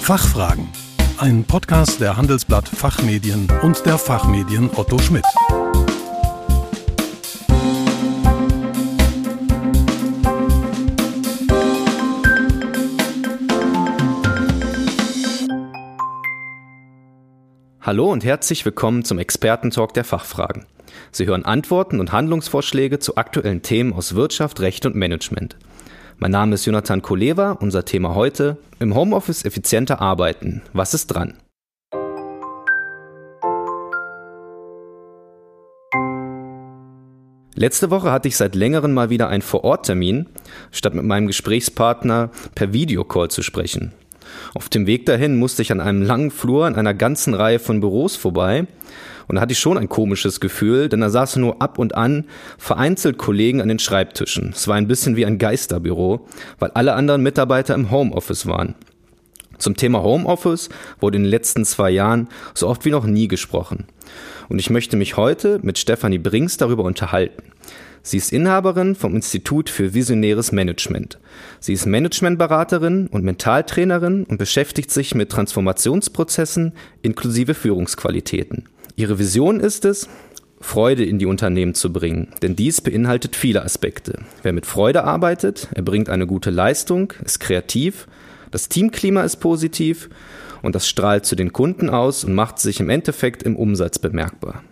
Fachfragen. Ein Podcast der Handelsblatt Fachmedien und der Fachmedien Otto Schmidt. Hallo und herzlich willkommen zum Expertentalk der Fachfragen. Sie hören Antworten und Handlungsvorschläge zu aktuellen Themen aus Wirtschaft, Recht und Management. Mein Name ist Jonathan Koleva. Unser Thema heute: Im Homeoffice effizienter arbeiten. Was ist dran? Letzte Woche hatte ich seit längerem mal wieder einen Vororttermin, statt mit meinem Gesprächspartner per Videocall zu sprechen. Auf dem Weg dahin musste ich an einem langen Flur in einer ganzen Reihe von Büros vorbei und da hatte ich schon ein komisches Gefühl, denn da saßen nur ab und an vereinzelt Kollegen an den Schreibtischen. Es war ein bisschen wie ein Geisterbüro, weil alle anderen Mitarbeiter im Homeoffice waren. Zum Thema Homeoffice wurde in den letzten zwei Jahren so oft wie noch nie gesprochen. Und ich möchte mich heute mit Stefanie Brings darüber unterhalten. Sie ist Inhaberin vom Institut für Visionäres Management. Sie ist Managementberaterin und Mentaltrainerin und beschäftigt sich mit Transformationsprozessen inklusive Führungsqualitäten. Ihre Vision ist es, Freude in die Unternehmen zu bringen, denn dies beinhaltet viele Aspekte. Wer mit Freude arbeitet, erbringt eine gute Leistung, ist kreativ, das Teamklima ist positiv und das strahlt zu den Kunden aus und macht sich im Endeffekt im Umsatz bemerkbar.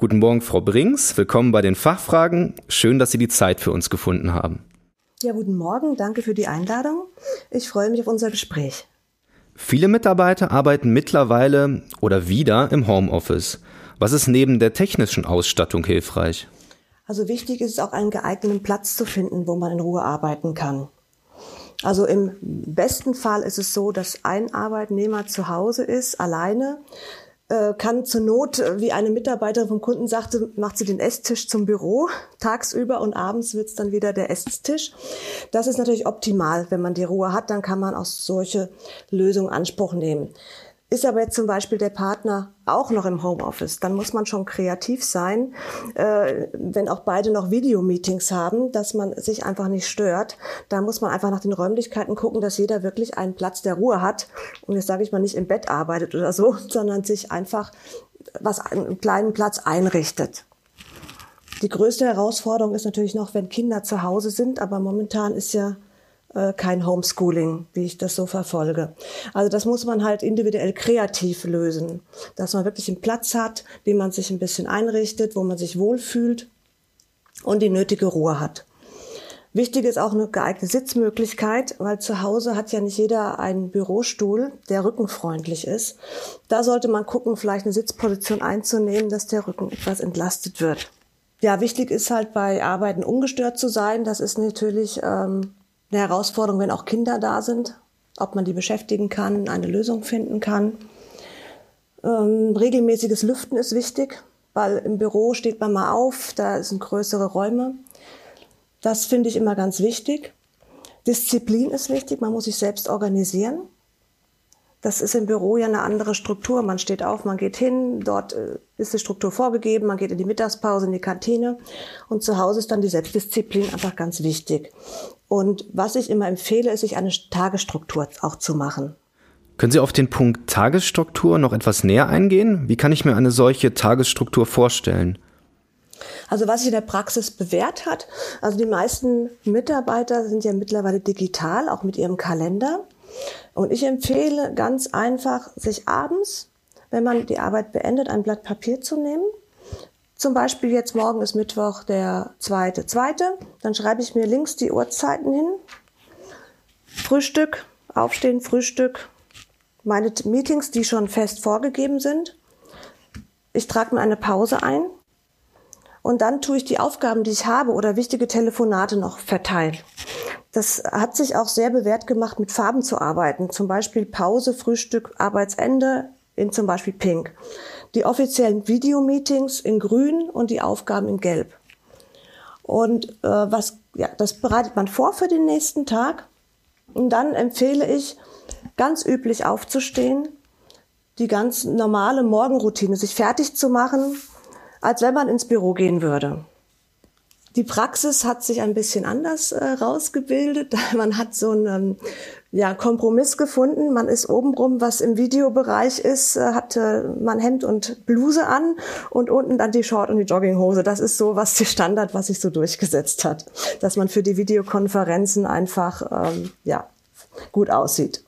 Guten Morgen, Frau Brings. Willkommen bei den Fachfragen. Schön, dass Sie die Zeit für uns gefunden haben. Ja, guten Morgen. Danke für die Einladung. Ich freue mich auf unser Gespräch. Viele Mitarbeiter arbeiten mittlerweile oder wieder im Homeoffice. Was ist neben der technischen Ausstattung hilfreich? Also wichtig ist es auch einen geeigneten Platz zu finden, wo man in Ruhe arbeiten kann. Also im besten Fall ist es so, dass ein Arbeitnehmer zu Hause ist, alleine, kann zur Not, äh, wie eine Mitarbeiterin vom Kunden sagte, macht sie den Esstisch zum Büro tagsüber und abends wird's dann wieder der Esstisch. Das ist natürlich optimal. Wenn man die Ruhe hat, dann kann man auch solche Lösungen Anspruch nehmen. Ist aber jetzt zum Beispiel der Partner auch noch im Homeoffice, dann muss man schon kreativ sein, äh, wenn auch beide noch Videomeetings haben, dass man sich einfach nicht stört. Da muss man einfach nach den Räumlichkeiten gucken, dass jeder wirklich einen Platz der Ruhe hat und jetzt sage ich mal nicht im Bett arbeitet oder so, sondern sich einfach was einen kleinen Platz einrichtet. Die größte Herausforderung ist natürlich noch, wenn Kinder zu Hause sind, aber momentan ist ja kein Homeschooling, wie ich das so verfolge. Also das muss man halt individuell kreativ lösen, dass man wirklich einen Platz hat, den man sich ein bisschen einrichtet, wo man sich wohlfühlt und die nötige Ruhe hat. Wichtig ist auch eine geeignete Sitzmöglichkeit, weil zu Hause hat ja nicht jeder einen Bürostuhl, der rückenfreundlich ist. Da sollte man gucken, vielleicht eine Sitzposition einzunehmen, dass der Rücken etwas entlastet wird. Ja, wichtig ist halt bei Arbeiten ungestört zu sein. Das ist natürlich ähm, eine Herausforderung, wenn auch Kinder da sind, ob man die beschäftigen kann, eine Lösung finden kann. Ähm, regelmäßiges Lüften ist wichtig, weil im Büro steht man mal auf, da sind größere Räume. Das finde ich immer ganz wichtig. Disziplin ist wichtig, man muss sich selbst organisieren. Das ist im Büro ja eine andere Struktur. Man steht auf, man geht hin, dort äh, ist die Struktur vorgegeben, man geht in die Mittagspause, in die Kantine und zu Hause ist dann die Selbstdisziplin einfach ganz wichtig. Und was ich immer empfehle, ist, sich eine Tagesstruktur auch zu machen. Können Sie auf den Punkt Tagesstruktur noch etwas näher eingehen? Wie kann ich mir eine solche Tagesstruktur vorstellen? Also was sich in der Praxis bewährt hat, also die meisten Mitarbeiter sind ja mittlerweile digital, auch mit ihrem Kalender. Und ich empfehle ganz einfach, sich abends, wenn man die Arbeit beendet, ein Blatt Papier zu nehmen zum Beispiel jetzt morgen ist Mittwoch der zweite, zweite. Dann schreibe ich mir links die Uhrzeiten hin. Frühstück, Aufstehen, Frühstück. Meine Meetings, die schon fest vorgegeben sind. Ich trage mir eine Pause ein. Und dann tue ich die Aufgaben, die ich habe oder wichtige Telefonate noch verteilen. Das hat sich auch sehr bewährt gemacht, mit Farben zu arbeiten. Zum Beispiel Pause, Frühstück, Arbeitsende in zum Beispiel Pink die offiziellen Videomeetings in grün und die Aufgaben in gelb. Und äh, was, ja, das bereitet man vor für den nächsten Tag. Und dann empfehle ich, ganz üblich aufzustehen, die ganz normale Morgenroutine, sich fertig zu machen, als wenn man ins Büro gehen würde. Die Praxis hat sich ein bisschen anders äh, rausgebildet. Man hat so einen ja, Kompromiss gefunden. Man ist obenrum, was im Videobereich ist, äh, hatte man Hemd und Bluse an und unten dann die Short und die Jogginghose. Das ist so was die Standard, was sich so durchgesetzt hat, dass man für die Videokonferenzen einfach ähm, ja gut aussieht.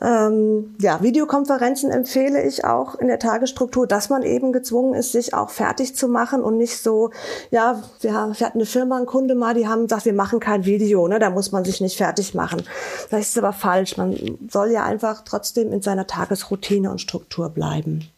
Ähm, ja, Videokonferenzen empfehle ich auch in der Tagesstruktur, dass man eben gezwungen ist, sich auch fertig zu machen und nicht so, ja, wir, haben, wir hatten eine Firma, einen Kunde mal, die haben gesagt, wir machen kein Video, ne, da muss man sich nicht fertig machen. Das ist aber falsch. Man soll ja einfach trotzdem in seiner Tagesroutine und Struktur bleiben.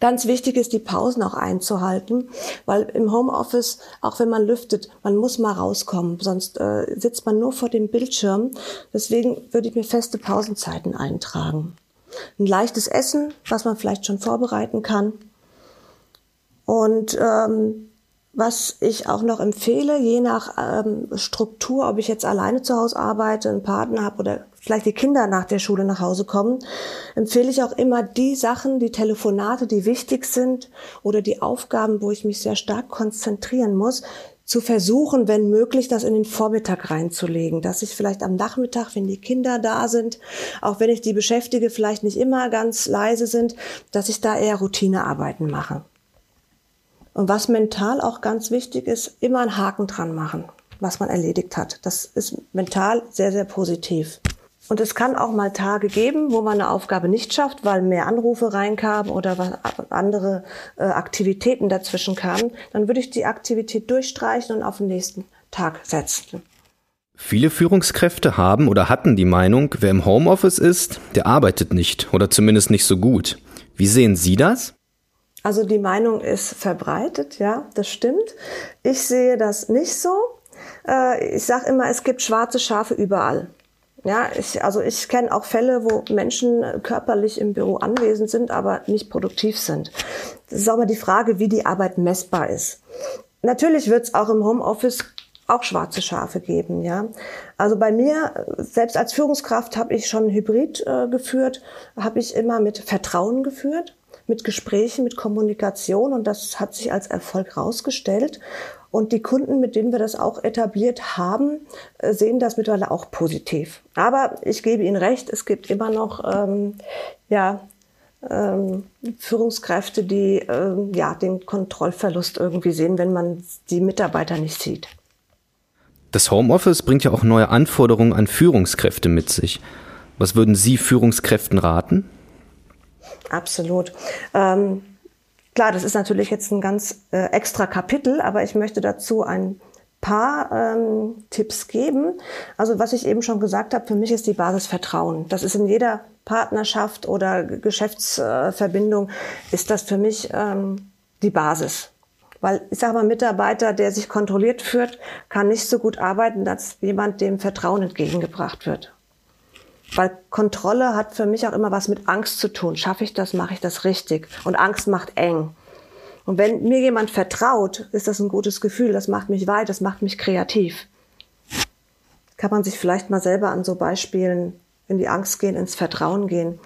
Ganz wichtig ist, die Pausen auch einzuhalten, weil im Homeoffice, auch wenn man lüftet, man muss mal rauskommen, sonst äh, sitzt man nur vor dem Bildschirm. Deswegen würde ich mir feste Pausenzeiten eintragen. Ein leichtes Essen, was man vielleicht schon vorbereiten kann. Und ähm, was ich auch noch empfehle, je nach ähm, Struktur, ob ich jetzt alleine zu Hause arbeite, einen Partner habe oder vielleicht die Kinder nach der Schule nach Hause kommen, empfehle ich auch immer die Sachen, die Telefonate, die wichtig sind oder die Aufgaben, wo ich mich sehr stark konzentrieren muss, zu versuchen, wenn möglich, das in den Vormittag reinzulegen, dass ich vielleicht am Nachmittag, wenn die Kinder da sind, auch wenn ich die beschäftige, vielleicht nicht immer ganz leise sind, dass ich da eher Routinearbeiten mache. Und was mental auch ganz wichtig ist, immer einen Haken dran machen, was man erledigt hat. Das ist mental sehr, sehr positiv. Und es kann auch mal Tage geben, wo man eine Aufgabe nicht schafft, weil mehr Anrufe reinkamen oder andere äh, Aktivitäten dazwischen kamen. Dann würde ich die Aktivität durchstreichen und auf den nächsten Tag setzen. Viele Führungskräfte haben oder hatten die Meinung, wer im Homeoffice ist, der arbeitet nicht oder zumindest nicht so gut. Wie sehen Sie das? Also die Meinung ist verbreitet, ja, das stimmt. Ich sehe das nicht so. Äh, ich sage immer, es gibt schwarze Schafe überall. Ja, ich, also ich kenne auch Fälle, wo Menschen körperlich im Büro anwesend sind, aber nicht produktiv sind. Das ist auch mal die Frage, wie die Arbeit messbar ist. Natürlich wird es auch im Homeoffice auch schwarze Schafe geben, ja. Also bei mir, selbst als Führungskraft habe ich schon Hybrid äh, geführt, habe ich immer mit Vertrauen geführt mit Gesprächen, mit Kommunikation und das hat sich als Erfolg herausgestellt. Und die Kunden, mit denen wir das auch etabliert haben, äh, sehen das mittlerweile auch positiv. Aber ich gebe Ihnen recht, es gibt immer noch ähm, ja, ähm, Führungskräfte, die ähm, ja, den Kontrollverlust irgendwie sehen, wenn man die Mitarbeiter nicht sieht. Das Homeoffice bringt ja auch neue Anforderungen an Führungskräfte mit sich. Was würden Sie Führungskräften raten? Absolut. Ähm, klar, das ist natürlich jetzt ein ganz äh, extra Kapitel, aber ich möchte dazu ein paar ähm, Tipps geben. Also was ich eben schon gesagt habe, für mich ist die Basis Vertrauen. Das ist in jeder Partnerschaft oder Geschäftsverbindung äh, ist das für mich ähm, die Basis. Weil ich sage mal, Mitarbeiter, der sich kontrolliert führt, kann nicht so gut arbeiten, als jemand, dem Vertrauen entgegengebracht wird. Weil Kontrolle hat für mich auch immer was mit Angst zu tun. Schaffe ich das, mache ich das richtig. Und Angst macht eng. Und wenn mir jemand vertraut, ist das ein gutes Gefühl. Das macht mich weit, das macht mich kreativ. Kann man sich vielleicht mal selber an so Beispielen in die Angst gehen, ins Vertrauen gehen,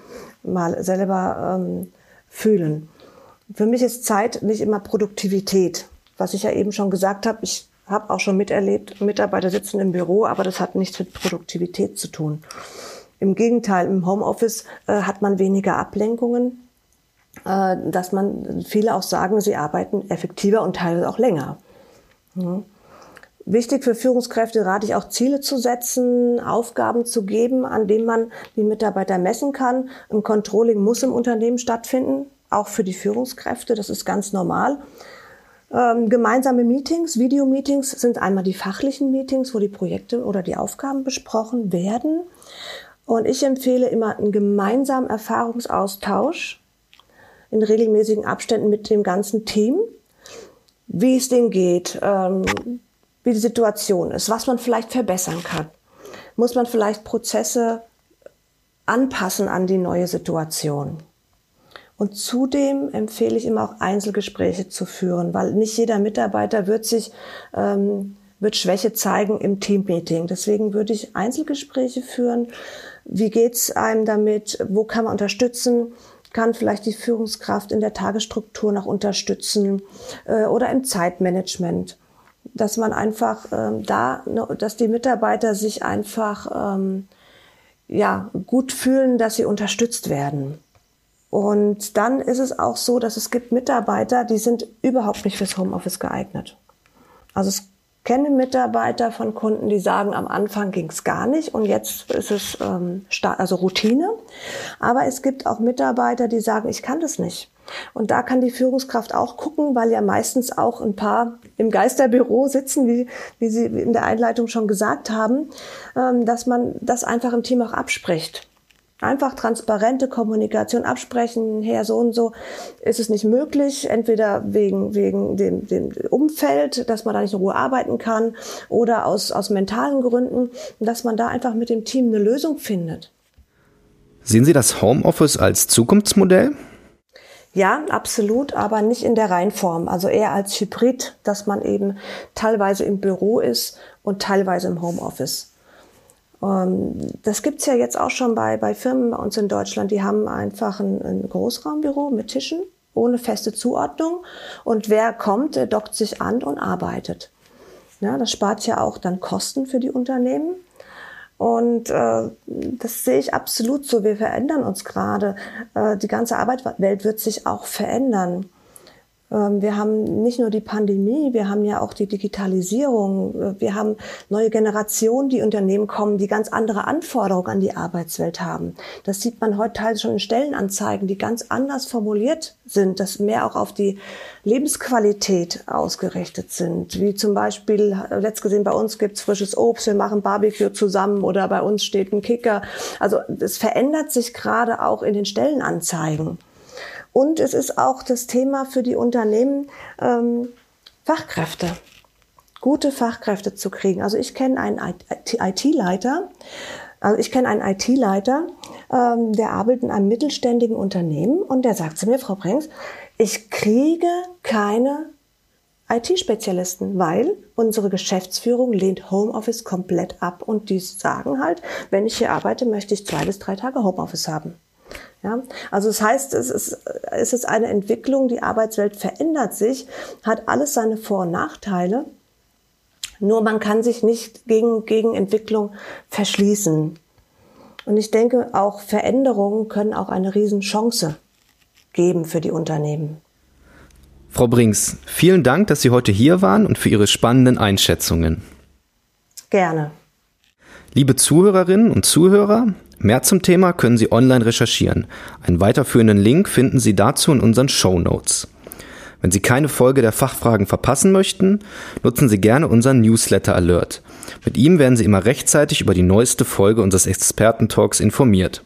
mal selber ähm, fühlen. Für mich ist Zeit nicht immer Produktivität. Was ich ja eben schon gesagt habe, ich habe auch schon miterlebt, Mitarbeiter sitzen im Büro, aber das hat nichts mit Produktivität zu tun. Im Gegenteil, im Homeoffice äh, hat man weniger Ablenkungen, äh, dass man, viele auch sagen, sie arbeiten effektiver und teilweise auch länger. Mhm. Wichtig für Führungskräfte rate ich auch Ziele zu setzen, Aufgaben zu geben, an denen man die Mitarbeiter messen kann. Ein Controlling muss im Unternehmen stattfinden, auch für die Führungskräfte, das ist ganz normal. Ähm, gemeinsame Meetings, Videomeetings sind einmal die fachlichen Meetings, wo die Projekte oder die Aufgaben besprochen werden. Und ich empfehle immer einen gemeinsamen Erfahrungsaustausch in regelmäßigen Abständen mit dem ganzen Team, wie es denen geht, ähm, wie die Situation ist, was man vielleicht verbessern kann. Muss man vielleicht Prozesse anpassen an die neue Situation. Und zudem empfehle ich immer auch Einzelgespräche zu führen, weil nicht jeder Mitarbeiter wird sich ähm, wird Schwäche zeigen im Teammeeting. Deswegen würde ich Einzelgespräche führen, wie geht's einem damit? Wo kann man unterstützen? Kann vielleicht die Führungskraft in der Tagesstruktur noch unterstützen äh, oder im Zeitmanagement? Dass man einfach ähm, da, dass die Mitarbeiter sich einfach ähm, ja, gut fühlen, dass sie unterstützt werden. Und dann ist es auch so, dass es gibt Mitarbeiter, die sind überhaupt nicht fürs Homeoffice geeignet. Also es kenne Mitarbeiter von Kunden, die sagen, am Anfang ging es gar nicht und jetzt ist es ähm, also Routine. Aber es gibt auch Mitarbeiter, die sagen, ich kann das nicht. Und da kann die Führungskraft auch gucken, weil ja meistens auch ein paar im Geisterbüro sitzen, wie, wie Sie in der Einleitung schon gesagt haben, ähm, dass man das einfach im Team auch abspricht. Einfach transparente Kommunikation absprechen, her so und so ist es nicht möglich, entweder wegen, wegen dem, dem Umfeld, dass man da nicht in Ruhe arbeiten kann oder aus, aus mentalen Gründen, dass man da einfach mit dem Team eine Lösung findet. Sehen Sie das Homeoffice als Zukunftsmodell? Ja, absolut, aber nicht in der Reihenform. Also eher als Hybrid, dass man eben teilweise im Büro ist und teilweise im Homeoffice. Ähm, das gibt's ja jetzt auch schon bei, bei Firmen bei uns in Deutschland. Die haben einfach ein, ein Großraumbüro mit Tischen ohne feste Zuordnung. Und wer kommt, der dockt sich an und arbeitet. Ja, das spart ja auch dann Kosten für die Unternehmen. Und äh, das sehe ich absolut so. Wir verändern uns gerade. Äh, die ganze Arbeitswelt wird sich auch verändern. Ähm, wir haben nicht nur die Pandemie, wir haben ja auch die Digitalisierung. Äh, wir haben neue Generationen, die Unternehmen kommen, die ganz andere Anforderungen an die Arbeitswelt haben. Das sieht man heute teils schon in Stellenanzeigen, die ganz anders formuliert sind, dass mehr auch auf die Lebensqualität ausgerichtet sind. Wie zum Beispiel, äh, letzt gesehen, bei uns gibt's frisches Obst, wir machen Barbecue zusammen oder bei uns steht ein Kicker. Also es verändert sich gerade auch in den Stellenanzeigen. Und es ist auch das Thema für die Unternehmen, ähm, Fachkräfte, gute Fachkräfte zu kriegen. Also ich kenne einen IT-Leiter, also ich kenne einen IT-Leiter, ähm, der arbeitet in einem mittelständigen Unternehmen und der sagt zu mir, Frau Brenks, ich kriege keine IT-Spezialisten, weil unsere Geschäftsführung lehnt Homeoffice komplett ab und die sagen halt, wenn ich hier arbeite, möchte ich zwei bis drei Tage Homeoffice haben. Ja, also das heißt, es ist, es ist eine Entwicklung, die Arbeitswelt verändert sich, hat alles seine Vor- und Nachteile. Nur man kann sich nicht gegen, gegen Entwicklung verschließen. Und ich denke, auch Veränderungen können auch eine Riesenchance geben für die Unternehmen. Frau Brinks, vielen Dank, dass Sie heute hier waren und für Ihre spannenden Einschätzungen. Gerne. Liebe Zuhörerinnen und Zuhörer, mehr zum Thema können Sie online recherchieren. Einen weiterführenden Link finden Sie dazu in unseren Show Notes. Wenn Sie keine Folge der Fachfragen verpassen möchten, nutzen Sie gerne unseren Newsletter Alert. Mit ihm werden Sie immer rechtzeitig über die neueste Folge unseres Expertentalks informiert.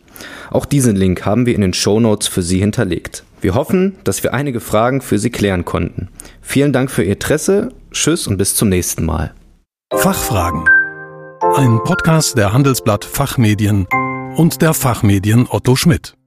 Auch diesen Link haben wir in den Show Notes für Sie hinterlegt. Wir hoffen, dass wir einige Fragen für Sie klären konnten. Vielen Dank für Ihr Interesse, Tschüss und bis zum nächsten Mal. Fachfragen ein Podcast der Handelsblatt Fachmedien und der Fachmedien Otto Schmidt.